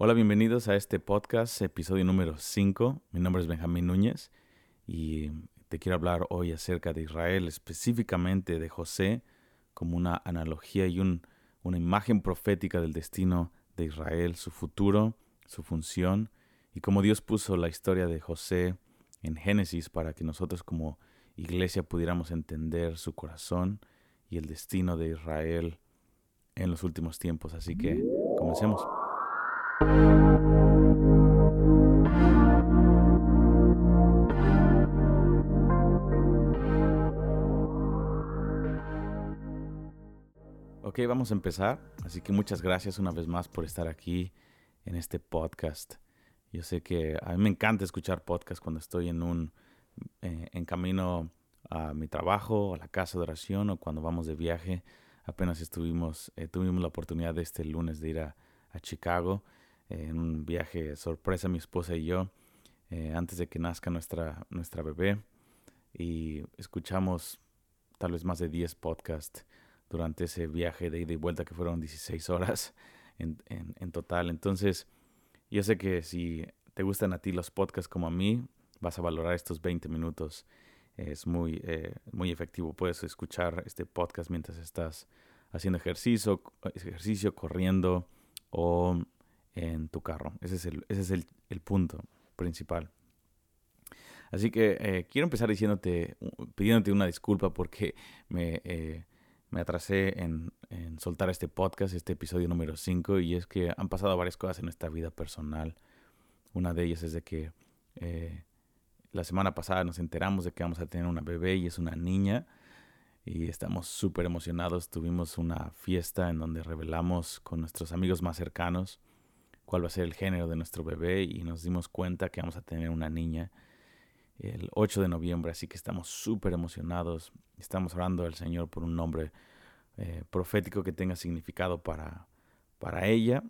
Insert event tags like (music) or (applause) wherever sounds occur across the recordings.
Hola, bienvenidos a este podcast, episodio número 5. Mi nombre es Benjamín Núñez y te quiero hablar hoy acerca de Israel, específicamente de José, como una analogía y una imagen profética del destino de Israel, su futuro, su función y cómo Dios puso la historia de José en Génesis para que nosotros como iglesia pudiéramos entender su corazón y el destino de Israel en los últimos tiempos. Así que comencemos. Ok, vamos a empezar. Así que muchas gracias una vez más por estar aquí en este podcast. Yo sé que a mí me encanta escuchar podcast cuando estoy en un eh, en camino a mi trabajo, a la casa de oración o cuando vamos de viaje. Apenas estuvimos, eh, tuvimos la oportunidad de este lunes de ir a, a Chicago en un viaje sorpresa mi esposa y yo eh, antes de que nazca nuestra, nuestra bebé y escuchamos tal vez más de 10 podcasts durante ese viaje de ida y vuelta que fueron 16 horas en, en, total. Entonces, yo sé que si te gustan a ti los podcasts como a mí, vas a valorar estos 20 minutos. Es muy, eh, muy efectivo. Puedes escuchar este podcast mientras estás haciendo ejercicio, ejercicio corriendo o tu carro. Ese es el, ese es el, el punto principal. Así que eh, quiero empezar diciéndote, pidiéndote una disculpa porque me, eh, me atrasé en, en, soltar este podcast, este episodio número 5, y es que han pasado varias cosas en nuestra vida personal. Una de ellas es de que eh, la semana pasada nos enteramos de que vamos a tener una bebé y es una niña y estamos súper emocionados. Tuvimos una fiesta en donde revelamos con nuestros amigos más cercanos cuál va a ser el género de nuestro bebé y nos dimos cuenta que vamos a tener una niña el 8 de noviembre, así que estamos súper emocionados. Estamos orando al Señor por un nombre eh, profético que tenga significado para, para ella,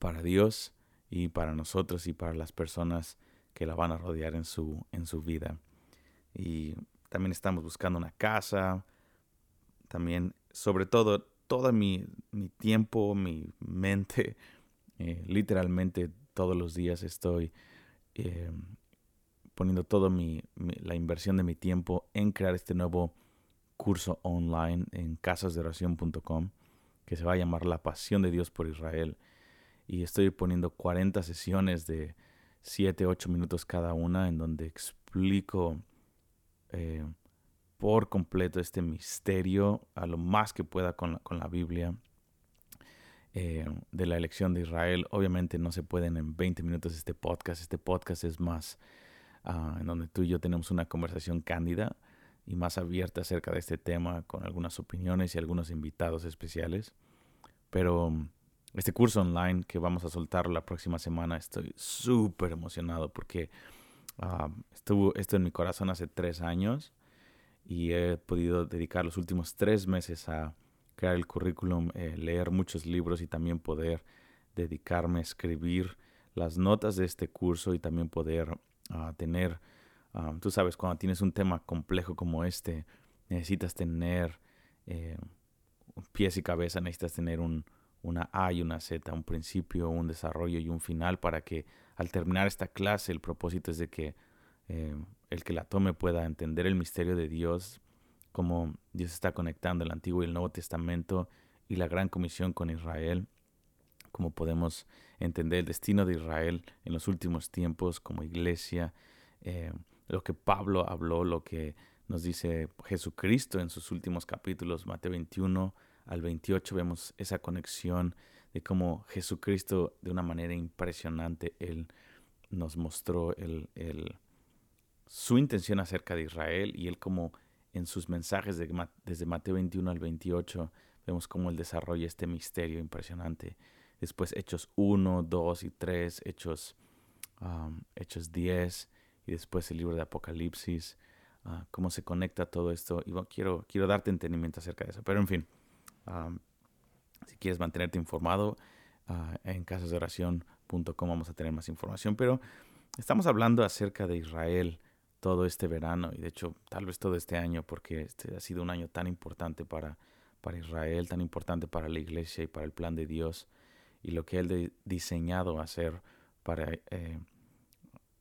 para Dios y para nosotros y para las personas que la van a rodear en su, en su vida. Y también estamos buscando una casa, también, sobre todo, todo mi, mi tiempo, mi mente, eh, literalmente todos los días estoy eh, poniendo toda mi, la inversión de mi tiempo en crear este nuevo curso online en casasdeoración.com que se va a llamar La Pasión de Dios por Israel. Y estoy poniendo 40 sesiones de 7, 8 minutos cada una en donde explico eh, por completo este misterio a lo más que pueda con con la Biblia eh, de la elección de Israel. Obviamente no se pueden en 20 minutos este podcast. Este podcast es más ah, en donde tú y yo tenemos una conversación cándida y más abierta acerca de este tema con algunas opiniones y algunos invitados especiales. Pero mm, este curso online que vamos a soltar la próxima semana estoy súper emocionado porque uh, estuvo esto en mi corazón hace tres años y he podido dedicar los últimos tres meses a crear el currículum, eh, leer muchos libros y también poder dedicarme a escribir las notas de este curso y también poder ah, tener, ah, tú sabes, cuando tienes un tema complejo como este, necesitas tener eh, pies y cabeza, necesitas tener un, una A y una Z, un principio, un desarrollo y un final para que al terminar esta clase el propósito es de que eh, el que la tome pueda entender el misterio de Dios, cómo Dios está conectando el Antiguo y el Nuevo Testamento y la gran comisión con Israel, cómo podemos entender el destino de Israel en los últimos tiempos como iglesia, eh, lo que Pablo habló, lo que nos dice Jesucristo en sus últimos capítulos, Mateo 21 al 28, vemos esa conexión de cómo Jesucristo de una manera impresionante, Él nos mostró el, su intención acerca de Israel y Él como en sus mensajes de, desde Mateo 21 al 28 vemos cómo él desarrolla este misterio impresionante. Después Hechos 1, 2 y 3, Hechos, um, Hechos 10 y después el libro de Apocalipsis, uh, cómo se conecta todo esto. Y quiero, quiero darte entendimiento acerca de eso. Pero en fin, si quieres mantenerte informado, uh, en casasdeoración.com vamos a tener más información. Pero estamos hablando acerca de Israel todo este verano y de hecho tal vez todo este año porque este ha sido un año tan importante para, para Israel, tan importante para la iglesia y para el plan de Dios. y lo que Él ha diseñado hacer para eh,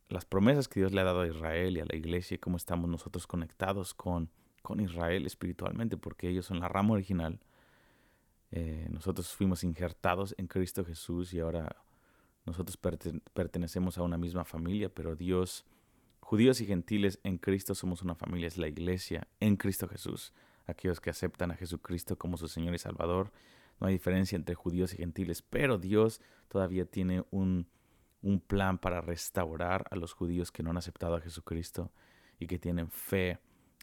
las promesas que Dios le ha dado a Israel y a la iglesia y cómo estamos nosotros conectados con, con Israel espiritualmente, porque ellos son la rama original. Eh, nosotros fuimos injertados en Cristo Jesús y ahora nosotros pertenecemos a una misma familia, pero Dios, judíos y gentiles en Cristo somos una familia, es la iglesia en Cristo Jesús. Aquellos que aceptan a Jesucristo como su Señor y Salvador no hay diferencia entre judíos y gentiles, pero Dios todavía tiene un, un plan para restaurar a los judíos que no han aceptado a Jesucristo y que tienen fe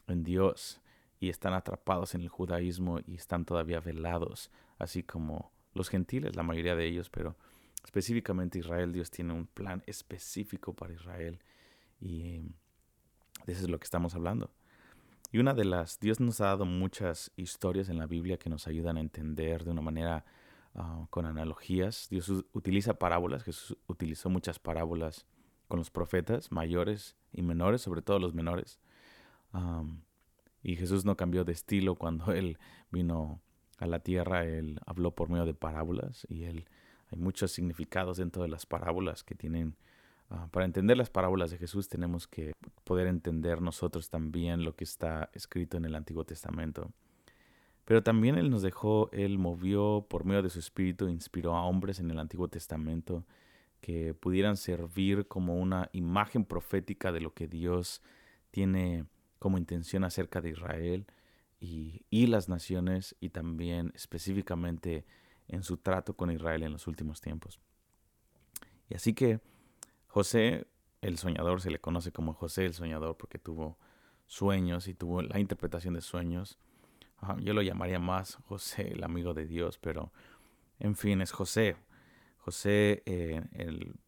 en Dios y están atrapados en el judaísmo y están todavía velados, así como los gentiles, la mayoría de ellos, pero específicamente Israel, Dios tiene un plan específico para Israel y de eso es lo que estamos hablando. Y una de las, Dios nos ha dado muchas historias en la Biblia que nos ayudan a entender de una manera ah, con analogías. Dios utiliza parábolas, Jesús utilizó muchas parábolas con los profetas, mayores y menores, sobre todo los menores. y Jesús no cambió de estilo cuando (laughs) Él vino a la tierra, Él habló por medio de parábolas y Él, hay muchos significados dentro de las parábolas que tienen para entender las parábolas de Jesús tenemos que poder entender nosotros también lo que está escrito en el Antiguo Testamento. Pero también Él nos dejó, Él movió por medio de su Espíritu, inspiró a hombres en el Antiguo Testamento que pudieran servir como una imagen profética de lo que Dios tiene como intención acerca de Israel y, y las naciones y también específicamente en su trato con Israel en los últimos tiempos. Y así que José, el soñador, se le conoce como José el soñador porque tuvo sueños y tuvo la interpretación de sueños. yo lo llamaría más José, el amigo de Dios, pero en fin, es José. José, eh,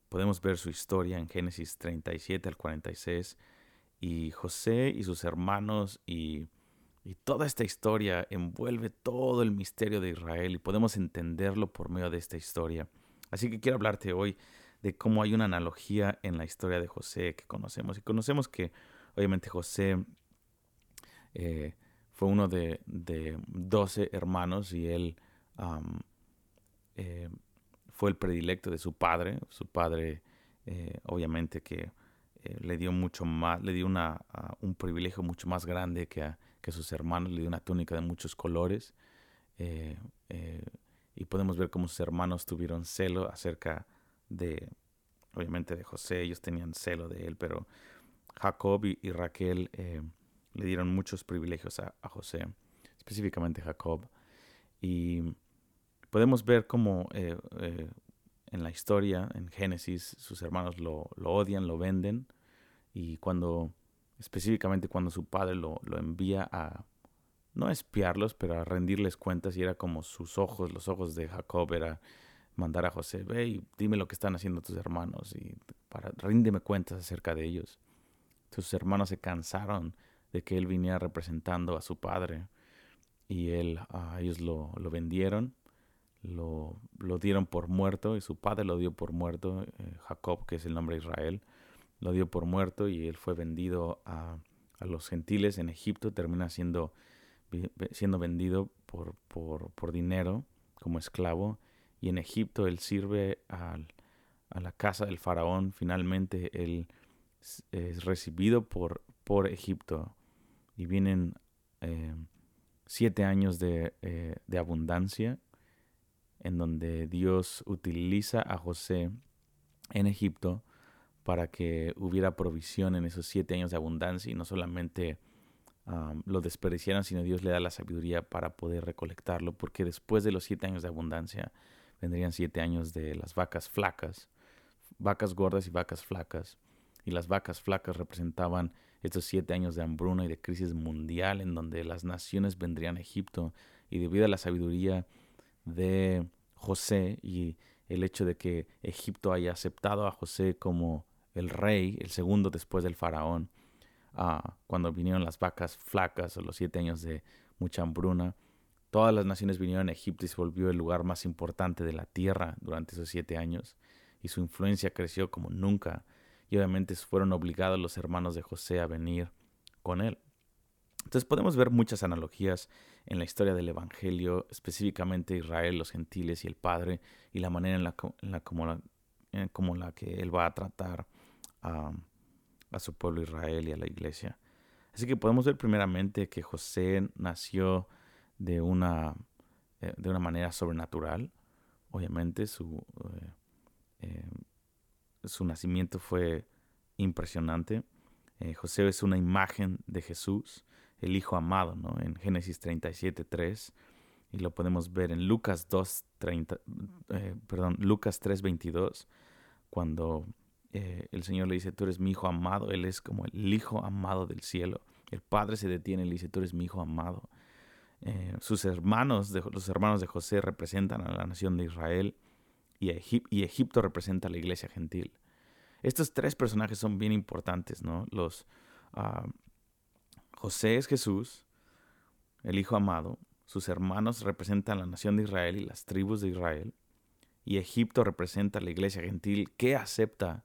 podemos ver su historia en Génesis 37 al 46, y José y sus hermanos y, y toda esta historia envuelve todo el misterio de Israel y podemos entenderlo por medio de esta historia. Así que quiero hablarte hoy de cómo hay una analogía en la historia de José que conocemos. Y conocemos que obviamente José eh, fue uno de, doce hermanos y él eh, fue el predilecto de su padre. Su padre eh, obviamente que le dio mucho más, le dio una, un privilegio mucho más grande que a, que sus hermanos, le dio una túnica de muchos colores. y podemos ver cómo sus hermanos tuvieron celo acerca de, obviamente de José, ellos tenían celo de él, pero Jacob y, Raquel eh, le dieron muchos privilegios a, José, específicamente Jacob. Y podemos ver cómo eh, eh, en la historia, en Génesis, sus hermanos lo, odian, lo venden, y cuando, específicamente cuando su padre lo, lo envía a, no espiarlos, pero a rendirles cuentas, y era como sus ojos, los ojos de Jacob, era mandar a José, ve y dime lo que están haciendo tus hermanos y para ríndeme cuentas acerca de ellos. Sus hermanos se cansaron de que él viniera representando a su padre y él, ellos lo, lo vendieron, lo, lo, dieron por muerto y su padre lo dio por muerto, eh, Jacob, que es el nombre de Israel, lo dio por muerto y él fue vendido a, a los gentiles en Egipto, termina siendo, siendo vendido por, por, por dinero como esclavo y en Egipto él sirve a la casa del faraón. Finalmente él es recibido por, por Egipto y vienen eh, siete años de, eh, de abundancia en donde Dios utiliza a José en Egipto para que hubiera provisión en esos siete años de abundancia y no solamente lo desperdiciaran, sino Dios le da la sabiduría para poder recolectarlo, porque después de los siete años de abundancia vendrían siete años de las vacas flacas, vacas gordas y vacas flacas. Y las vacas flacas representaban estos siete años de hambruna y de crisis mundial en donde las naciones vendrían a Egipto. Y debido a la sabiduría de José y el hecho de que Egipto haya aceptado a José como el rey, el segundo después del faraón, ah, cuando vinieron las vacas flacas o los siete años de mucha hambruna, Todas las naciones vinieron a Egipto y se volvió el lugar más importante de la tierra durante esos siete años, y su influencia creció como nunca, y obviamente fueron obligados los hermanos de José a venir con él. Entonces podemos ver muchas analogías en la historia del Evangelio, específicamente Israel, los gentiles y el Padre, y la manera en la, como, la, como la que Él va a tratar a su pueblo Israel y a la iglesia. Así que podemos ver primeramente que José nació de una, eh, de una manera sobrenatural. Obviamente su, eh, eh, su nacimiento fue impresionante. José es una imagen de Jesús el Hijo amado, ¿no? En Génesis 37, 3. Y lo podemos ver en Lucas 2, eh, perdón, Lucas 3, 22, cuando eh, el Señor le dice, tú eres mi Hijo amado, Él es como el Hijo amado del cielo. El Padre se detiene y le dice, tú eres mi Hijo amado. Eh, sus hermanos, los hermanos de José representan a la nación de Israel y, Egipto representa a la iglesia gentil. Estos tres personajes son bien importantes, ¿no? Los, ah, José es Jesús, el Hijo amado, sus hermanos representan la nación de Israel y las tribus de Israel, y Egipto representa la iglesia gentil que acepta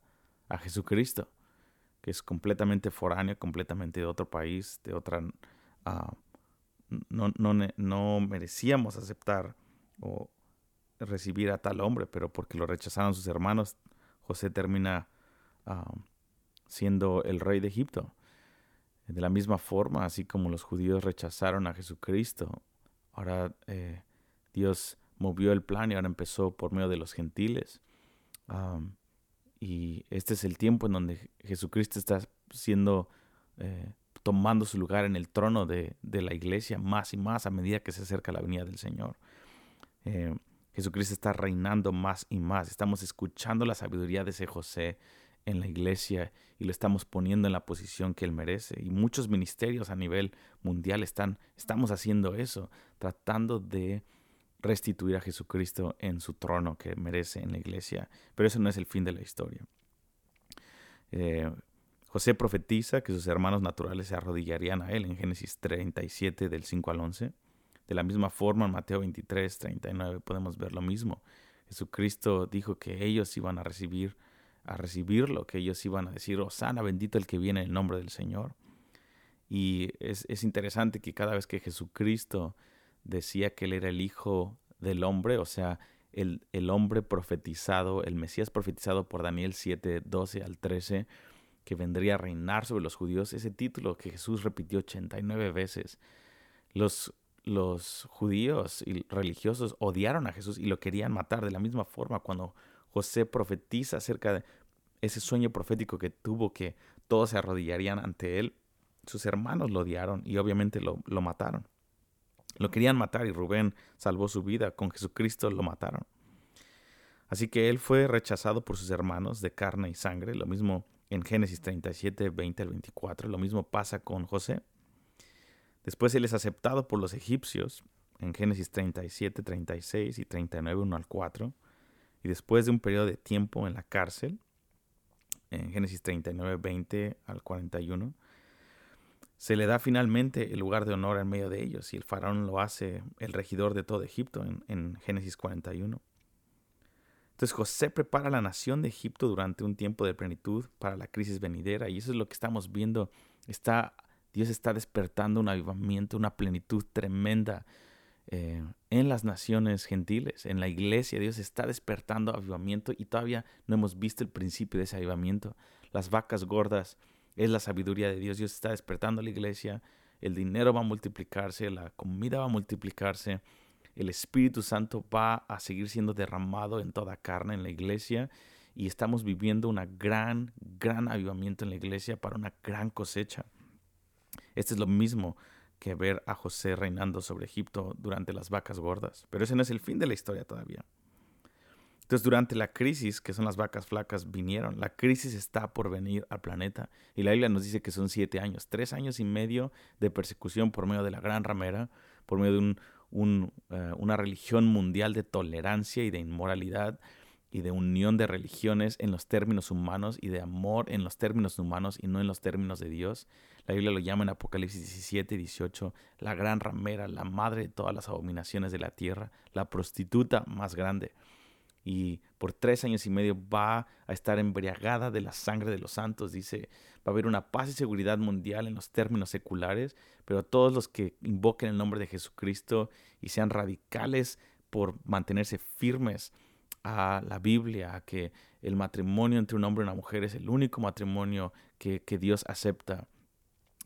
a Jesucristo, que es completamente foráneo, completamente de otro país, de otra... Ah, no, no, merecíamos aceptar o recibir a tal hombre, pero porque lo rechazaron sus hermanos, José termina siendo el rey de Egipto. De la misma forma, así como los judíos rechazaron a Jesucristo, ahora eh, Dios movió el plan y ahora empezó por medio de los gentiles. y este es el tiempo en donde Jesucristo está siendo, eh, tomando su lugar en el trono de, la iglesia más y más a medida que se acerca la venida del Señor. Eh, Jesucristo está reinando más y más. Estamos escuchando la sabiduría de ese José en la iglesia y lo estamos poniendo en la posición que él merece. Y muchos ministerios a nivel mundial están, estamos haciendo eso, tratando de restituir a Jesucristo en su trono que merece en la iglesia. Pero eso no es el fin de la historia. Eh, José profetiza que sus hermanos naturales se arrodillarían a él en Génesis 37 del 5 al 11. De la misma forma en Mateo 23, 39 podemos ver lo mismo. Jesucristo dijo que ellos iban a recibir a recibirlo, que ellos iban a decir, Osana, bendito el que viene en el nombre del Señor. Y es, es interesante que cada vez que Jesucristo decía que Él era el Hijo del hombre, o sea, el, el, hombre profetizado, el Mesías profetizado por Daniel 7, 12 al 13, que vendría a reinar sobre los judíos, ese título que Jesús repitió 89 veces. Los, los judíos y religiosos odiaron a Jesús y lo querían matar de la misma forma cuando José profetiza acerca de ese sueño profético que tuvo que todos se arrodillarían ante él. Sus hermanos lo odiaron y obviamente lo, lo mataron. Lo querían matar y Rubén salvó su vida. Con Jesucristo lo mataron. Así que él fue rechazado por sus hermanos de carne y sangre. Lo mismo en Génesis 37, 20 al 24. Lo mismo pasa con José. Después él es aceptado por los egipcios en Génesis 37, 36 y 39, 1 al 4 y después de un periodo de tiempo en la cárcel, en Génesis 39, 20 al 41, se le da finalmente el lugar de honor en medio de ellos y el faraón lo hace el regidor de todo Egipto en, en Génesis 41. Entonces José prepara la nación de Egipto durante un tiempo de plenitud para la crisis venidera y eso es lo que estamos viendo. Dios está despertando un avivamiento, una plenitud tremenda eh, en las naciones gentiles, en la iglesia. Dios está despertando avivamiento y todavía no hemos visto el principio de ese avivamiento. Las vacas gordas es la sabiduría de Dios. Dios está despertando a la iglesia. El dinero va a multiplicarse, la comida va a multiplicarse. El Espíritu Santo va a seguir siendo derramado en toda carne en la iglesia y estamos viviendo una gran, gran avivamiento en la iglesia para una gran cosecha. Este es lo mismo que ver a José reinando sobre Egipto durante las vacas gordas. Pero ese no es el fin de la historia todavía. Entonces, durante la crisis, que son las vacas flacas, vinieron. La crisis está por venir al planeta. Y la Biblia nos dice que son siete años, tres años y medio de persecución por medio de la gran ramera, por medio de un, eh, una religión mundial de tolerancia y de inmoralidad y de unión de religiones en los términos humanos y de amor en los términos humanos y no en los términos de Dios. La Biblia lo llama en Apocalipsis 17 y 18 la gran ramera, la madre de todas las abominaciones de la tierra, la prostituta más grande. y por tres años y medio va a estar embriagada de la sangre de los santos. Dice, va a haber una paz y seguridad mundial en los términos seculares, pero todos los que invoquen el nombre de Jesucristo y sean radicales por mantenerse firmes a la Biblia, a que el matrimonio entre un hombre y una mujer es el único matrimonio que, Dios acepta.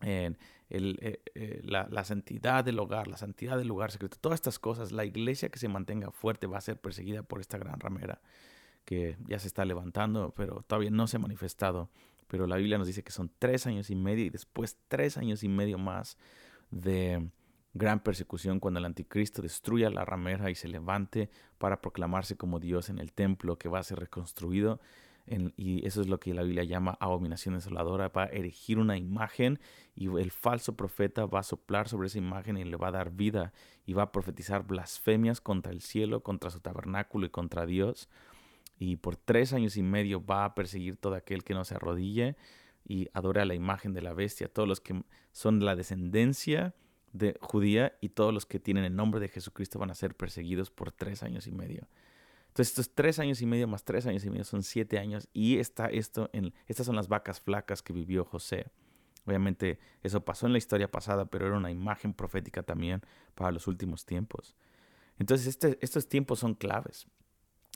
En eh, eh, la, la, santidad del hogar, la santidad del lugar secreto, todas estas cosas, la iglesia que se mantenga fuerte va a ser perseguida por esta gran ramera que ya se está levantando, pero todavía no se ha manifestado. Pero la Biblia nos dice que son tres años y medio y después tres años y medio más de gran persecución cuando el anticristo destruya la ramera y se levante para proclamarse como Dios en el templo que va a ser reconstruido. y eso es lo que la Biblia llama abominación desoladora, va a erigir una imagen y el falso profeta va a soplar sobre esa imagen y le va a dar vida y va a profetizar blasfemias contra el cielo, contra su tabernáculo y contra Dios. Y por tres años y medio va a perseguir todo aquel que no se arrodille y adore a la imagen de la bestia, todos los que son la descendencia de judía y todos los que tienen el nombre de Jesucristo van a ser perseguidos por tres años y medio. Entonces estos tres años y medio más tres años y medio son siete años y está esto estas son las vacas flacas que vivió José. Obviamente eso pasó en la historia pasada, pero era una imagen profética también para los últimos tiempos. Entonces este, estos tiempos son claves.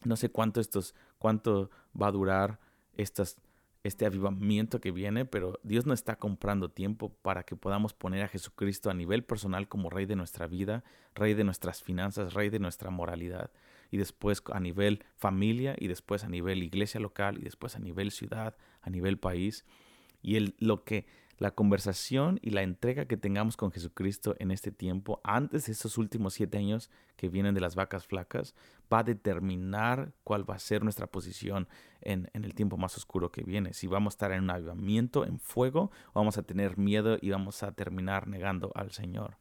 No sé cuánto, estos, cuánto va a durar este avivamiento que viene, pero Dios no está comprando tiempo para que podamos poner a Jesucristo a nivel personal como rey de nuestra vida, rey de nuestras finanzas, rey de nuestra moralidad, y después a nivel familia, y después a nivel iglesia local, y después a nivel ciudad, a nivel país. Y el, lo que la conversación y la entrega que tengamos con Jesucristo en este tiempo, antes de estos últimos siete años que vienen de las vacas flacas, va a determinar cuál va a ser nuestra posición en, el tiempo más oscuro que viene. Si vamos a estar en un avivamiento, en fuego, o vamos a tener miedo y vamos a terminar negando al Señor.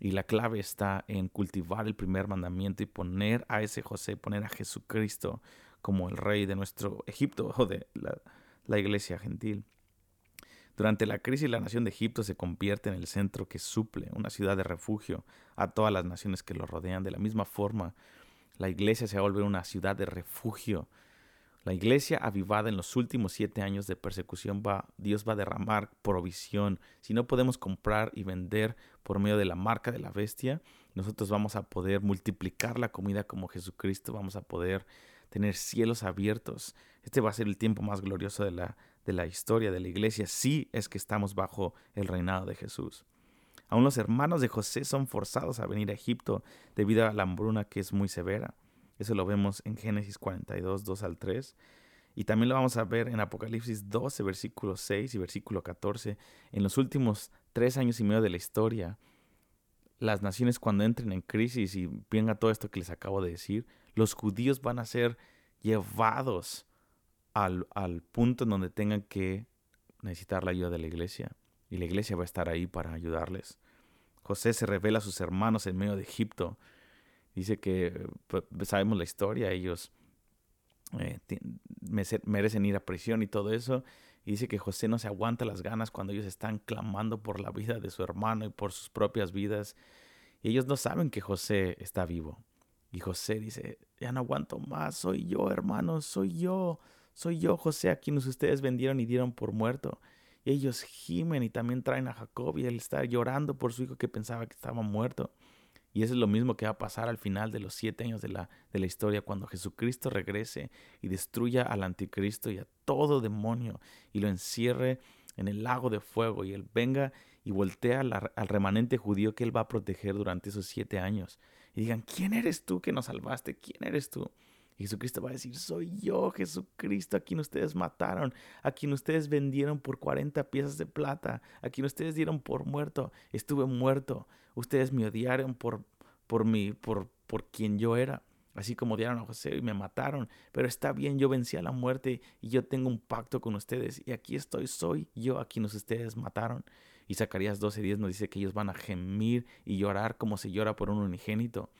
Y la clave está en cultivar el primer mandamiento y poner a ese José, poner a Jesucristo como el rey de nuestro Egipto (laughs) o de la iglesia gentil. Durante la crisis, la nación de Egipto se convierte en el centro que suple, una ciudad de refugio a todas las naciones que lo rodean. De la misma forma, la iglesia se vuelve una ciudad de refugio. La iglesia avivada en los últimos siete años de persecución va, Dios va a derramar provisión. Si no podemos comprar y vender por medio de la marca de la bestia, nosotros vamos a poder multiplicar la comida como Jesucristo, vamos a poder tener cielos abiertos. Este va a ser el tiempo más glorioso de la, de la historia de la iglesia sí es que estamos bajo el reinado de Jesús. Aún los hermanos de José son forzados a venir a Egipto debido a la hambruna que es muy severa. Eso lo vemos en Génesis 42, 2 al 3. Y también lo vamos a ver en Apocalipsis 12, versículo 6 y versículo 14. En los últimos tres años y medio de la historia, las naciones cuando entren en crisis y venga todo esto que les acabo de decir, los judíos van a ser llevados al, punto en donde tengan que necesitar la ayuda de la iglesia. Y la iglesia va a estar ahí para ayudarles. José se revela a sus hermanos en medio de Egipto. Dice que pues, sabemos la historia, ellos eh, merecen ir a prisión y todo eso. Y dice que José no se aguanta las ganas cuando ellos están clamando por la vida de su hermano y por sus propias vidas. Y ellos no saben que José está vivo. Y José dice, ya no aguanto más, soy yo, hermano, soy yo. Soy yo, José, a quienes ustedes vendieron y dieron por muerto. Ellos gimen y también traen a Jacob y él está llorando por su hijo que pensaba que estaba muerto. Y eso es lo mismo que va a pasar al final de los siete años de la, de la historia, cuando Jesucristo regrese y destruya al anticristo y a todo demonio y lo encierre en el lago de fuego y él venga y voltea al remanente judío que él va a proteger durante esos siete años. Y digan, ¿quién eres tú que nos salvaste? ¿Quién eres tú? Jesucristo va a decir, soy yo, Jesucristo, a quien ustedes mataron, a quien ustedes vendieron por 40 piezas de plata, a quien ustedes dieron por muerto. Estuve muerto. Ustedes me odiaron por, por mí, por, por quien yo era. Así como odiaron a José y me mataron. Pero está bien, yo vencí a la muerte y yo tengo un pacto con ustedes. Y aquí estoy, soy yo a quienes ustedes mataron. Y Zacarías 12:10 nos dice que ellos van a gemir y llorar como se llora por un unigénito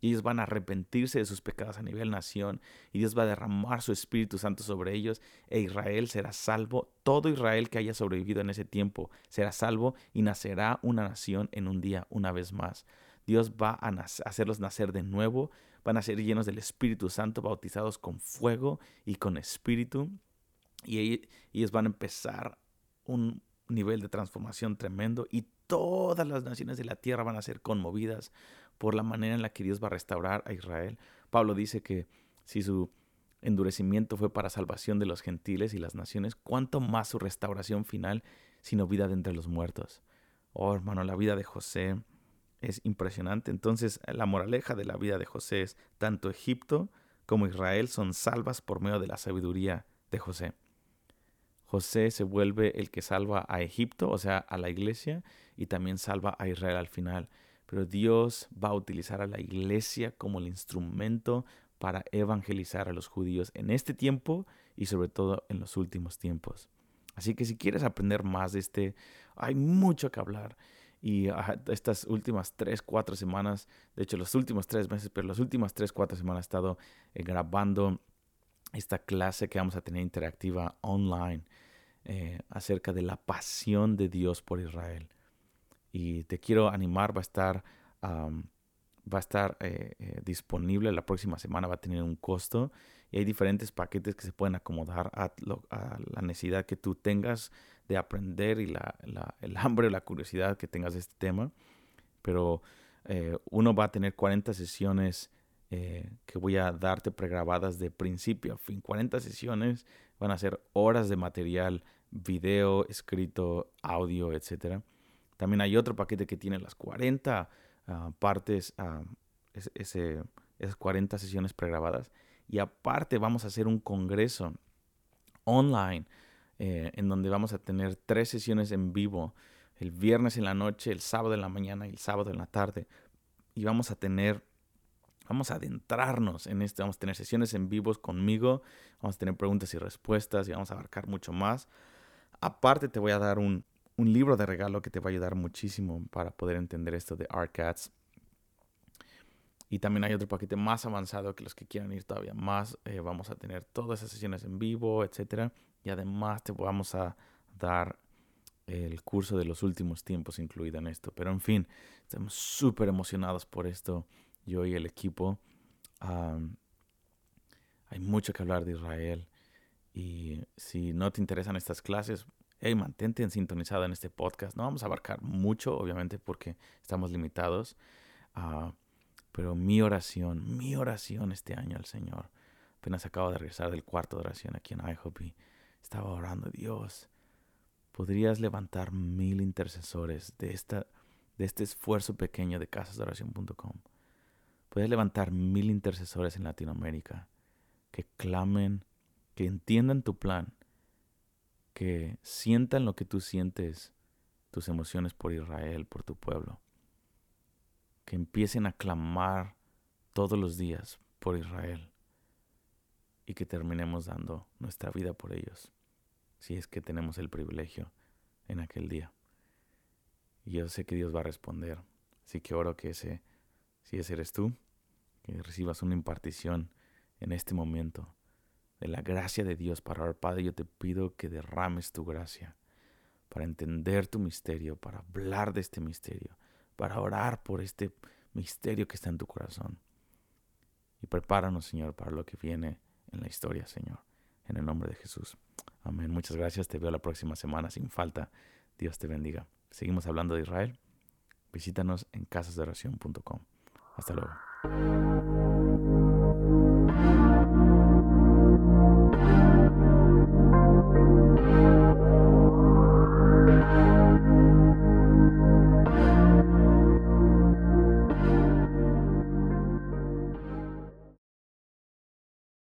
y ellos van a arrepentirse de sus pecados a nivel nación y Dios va a derramar su Espíritu Santo sobre ellos e Israel será salvo. Todo Israel que haya sobrevivido en ese tiempo será salvo y nacerá una nación en un día una vez más. Dios va a hacerlos nacer de nuevo, van a ser llenos del Espíritu Santo, bautizados con fuego y con Espíritu. Y ellos van a empezar un nivel de transformación tremendo y todas las naciones de la tierra van a ser conmovidas por la manera en la que Dios va a restaurar a Israel. Pablo dice que si su endurecimiento fue para salvación de los gentiles y las naciones, cuánto más su restauración final, sino vida de entre los muertos. Oh, hermano, la vida de José es impresionante. Entonces, la moraleja de la vida de José es tanto Egipto como Israel son salvas por medio de la sabiduría de José. José se vuelve el que salva a Egipto, o sea, a la iglesia, y también salva a Israel al final. Pero Dios va a utilizar a la iglesia como el instrumento para evangelizar a los judíos en este tiempo y sobre todo en los últimos tiempos. Así que si quieres aprender más de este, hay mucho que hablar. Y estas últimas tres, cuatro semanas, de hecho los últimos tres meses, pero las últimas tres, cuatro semanas he estado eh, grabando esta clase que vamos a tener interactiva online eh, acerca de la pasión de Dios por Israel. Y te quiero animar, va a estar va a estar eh, eh, disponible la próxima semana, va a tener un costo y hay diferentes paquetes que se pueden acomodar a, la necesidad que tú tengas de aprender y la, el (laughs) hambre o la curiosidad que tengas de este tema. Pero eh, uno va a tener 40 sesiones que voy a darte pregrabadas de principio a fin. 40 sesiones van a ser horas de material, video, escrito, audio, etc. También hay otro paquete que tiene las 40 Ah, partes, ese, esas 40 sesiones pregrabadas. Y aparte vamos a hacer un congreso online eh, en donde vamos a tener tres sesiones en vivo, el viernes en la noche, el sábado en la mañana y el sábado en la tarde. Y vamos a tener, vamos a adentrarnos en esto, vamos a tener sesiones en vivos conmigo, vamos a tener preguntas y respuestas y vamos a abarcar mucho más. Aparte te voy a dar un, un libro de regalo que te va a ayudar muchísimo para poder entender esto de ARCATS. Y también hay otro paquete más avanzado que los que quieran ir todavía más. Eh, vamos a tener todas esas sesiones en vivo, etcétera. Y además te vamos a dar el curso de los últimos tiempos incluido en esto. Pero en fin, estamos súper emocionados por esto, yo y el equipo. hay mucho que hablar de Israel. Y si no te interesan estas clases, hey, mantente en sintonizado en este podcast. No vamos a abarcar mucho, obviamente, porque estamos limitados. Uh, pero mi oración, mi oración este año al Señor. Apenas acabo de regresar del cuarto de oración aquí en IHOP estaba orando, Dios, ¿podrías levantar mil intercesores de, esta, de este esfuerzo pequeño de casasdeoración.com? Puedes levantar mil intercesores en Latinoamérica que clamen, que entiendan tu plan que sientan lo que tú sientes, tus emociones por Israel, por tu pueblo. Que empiecen a clamar todos los días por Israel y que terminemos dando nuestra vida por ellos, si es que tenemos el privilegio en aquel día. Y yo sé que Dios va a responder, así que oro que ese, si ese eres tú, que recibas una impartición en este momento de la gracia de Dios para orar. Padre, yo te pido que derrames tu gracia para entender tu misterio, para hablar de este misterio, para orar por este misterio que está en tu corazón. Y prepáranos, Señor, para lo que viene en la historia, Señor. En el nombre de Jesús. Amén. Muchas gracias. Te veo la próxima semana sin falta. Dios te bendiga. Seguimos hablando de Israel. Visítanos en casasdeoración.com. Hasta luego.